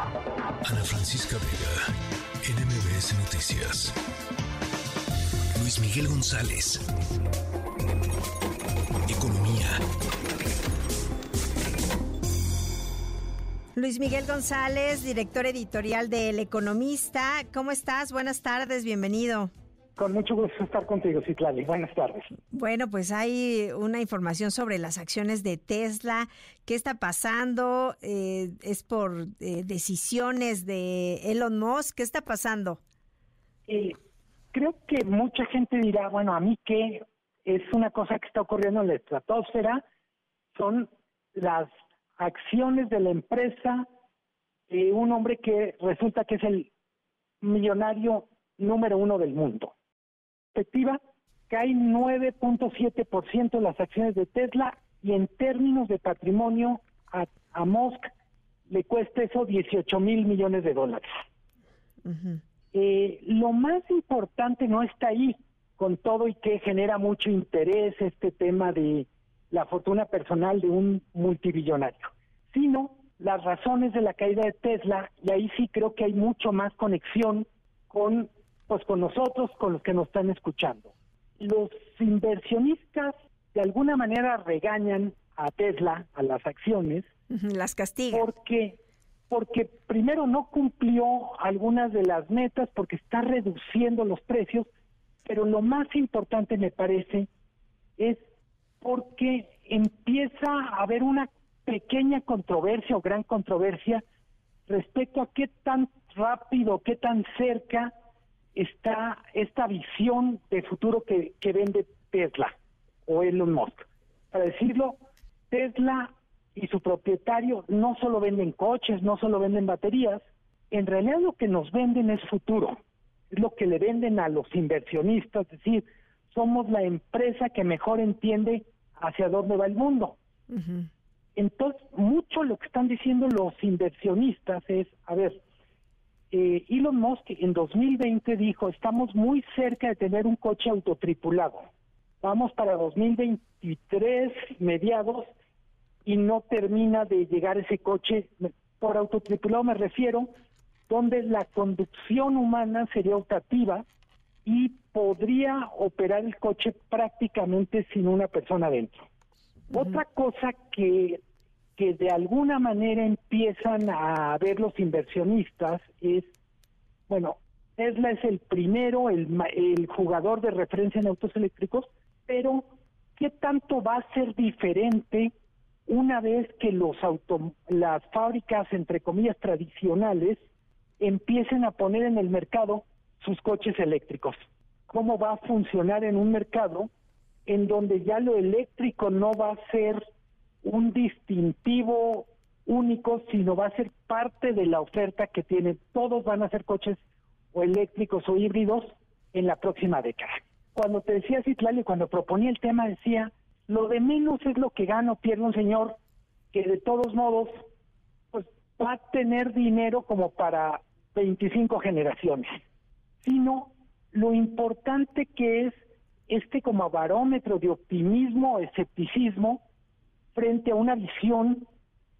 Ana Francisca Vega, NMBS Noticias. Luis Miguel González. Economía. Luis Miguel González, director editorial de El Economista. ¿Cómo estás? Buenas tardes, bienvenido. Con mucho gusto estar contigo, Citlali. Buenas tardes. Bueno, pues hay una información sobre las acciones de Tesla. ¿Qué está pasando? Eh, ¿Es por eh, decisiones de Elon Musk? ¿Qué está pasando? Eh, creo que mucha gente dirá, bueno, a mí qué es una cosa que está ocurriendo en la estratosfera, son las acciones de la empresa de un hombre que resulta que es el millonario número uno del mundo. Perspectiva, cae 9.7% las acciones de Tesla y en términos de patrimonio a, a Musk le cuesta eso 18 mil millones de dólares. eh, lo más importante no está ahí, con todo y que genera mucho interés este tema de la fortuna personal de un multibillonario, sino las razones de la caída de Tesla, y ahí sí creo que hay mucho más conexión con, pues con nosotros, con los que nos están escuchando. Los inversionistas de alguna manera regañan a Tesla, a las acciones, las castigan. Porque, porque primero no cumplió algunas de las metas, porque está reduciendo los precios, pero lo más importante me parece es porque empieza a haber una pequeña controversia o gran controversia respecto a qué tan rápido, qué tan cerca está esta visión de futuro que, que vende Tesla o Elon Musk. Para decirlo, Tesla y su propietario no solo venden coches, no solo venden baterías, en realidad lo que nos venden es futuro, es lo que le venden a los inversionistas, es decir, somos la empresa que mejor entiende hacia dónde va el mundo. Entonces, mucho lo que están diciendo los inversionistas es, a ver, eh, Elon Musk en 2020 dijo, estamos muy cerca de tener un coche autotripulado. Vamos para 2023, mediados, y no termina de llegar ese coche. Por autotripulado me refiero, donde la conducción humana sería optativa y podría operar el coche prácticamente sin una persona dentro. Otra cosa que, que de alguna manera empiezan a ver los inversionistas es, bueno, Tesla es el primero, el, el jugador de referencia en autos eléctricos, pero ¿qué tanto va a ser diferente una vez que los auto, las fábricas, entre comillas, tradicionales empiecen a poner en el mercado sus coches eléctricos? ¿Cómo va a funcionar en un mercado en donde ya lo eléctrico no va a ser un distintivo único, sino va a ser parte de la oferta que tienen. Todos van a ser coches o eléctricos o híbridos en la próxima década. Cuando te decía Citlali, cuando proponía el tema, decía, lo de menos es lo que gana o pierde un señor que de todos modos pues va a tener dinero como para 25 generaciones, sino lo importante que es este como barómetro de optimismo escepticismo frente a una visión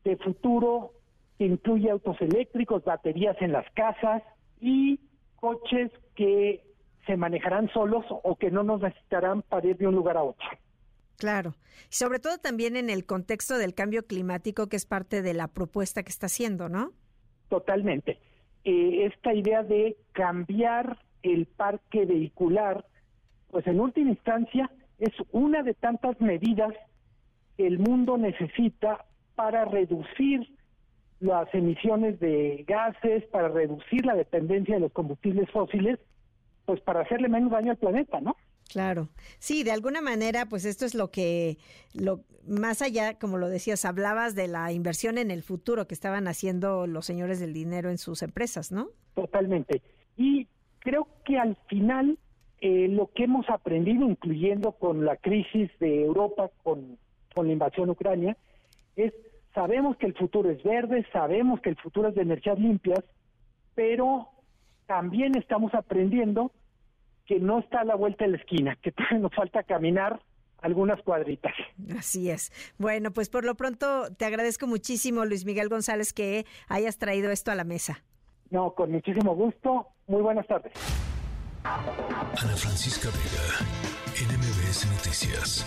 de futuro que incluye autos eléctricos, baterías en las casas y coches que se manejarán solos o que no nos necesitarán para ir de un lugar a otro. Claro, sobre todo también en el contexto del cambio climático que es parte de la propuesta que está haciendo, ¿no? Totalmente. Eh, esta idea de cambiar el parque vehicular pues en última instancia es una de tantas medidas el mundo necesita para reducir las emisiones de gases, para reducir la dependencia de los combustibles fósiles, pues para hacerle menos daño al planeta, ¿no? Claro, sí, de alguna manera, pues esto es lo que, lo más allá, como lo decías, hablabas de la inversión en el futuro que estaban haciendo los señores del dinero en sus empresas, ¿no? Totalmente. Y creo que al final eh, lo que hemos aprendido, incluyendo con la crisis de Europa, con, con la invasión ucrania, es sabemos que el futuro es verde, sabemos que el futuro es de energías limpias, pero también estamos aprendiendo que no está a la vuelta de la esquina, que todavía nos falta caminar algunas cuadritas. Así es. Bueno, pues por lo pronto te agradezco muchísimo, Luis Miguel González, que hayas traído esto a la mesa. No, con muchísimo gusto. Muy buenas tardes. Ana Francisca Vega, NMBS Noticias.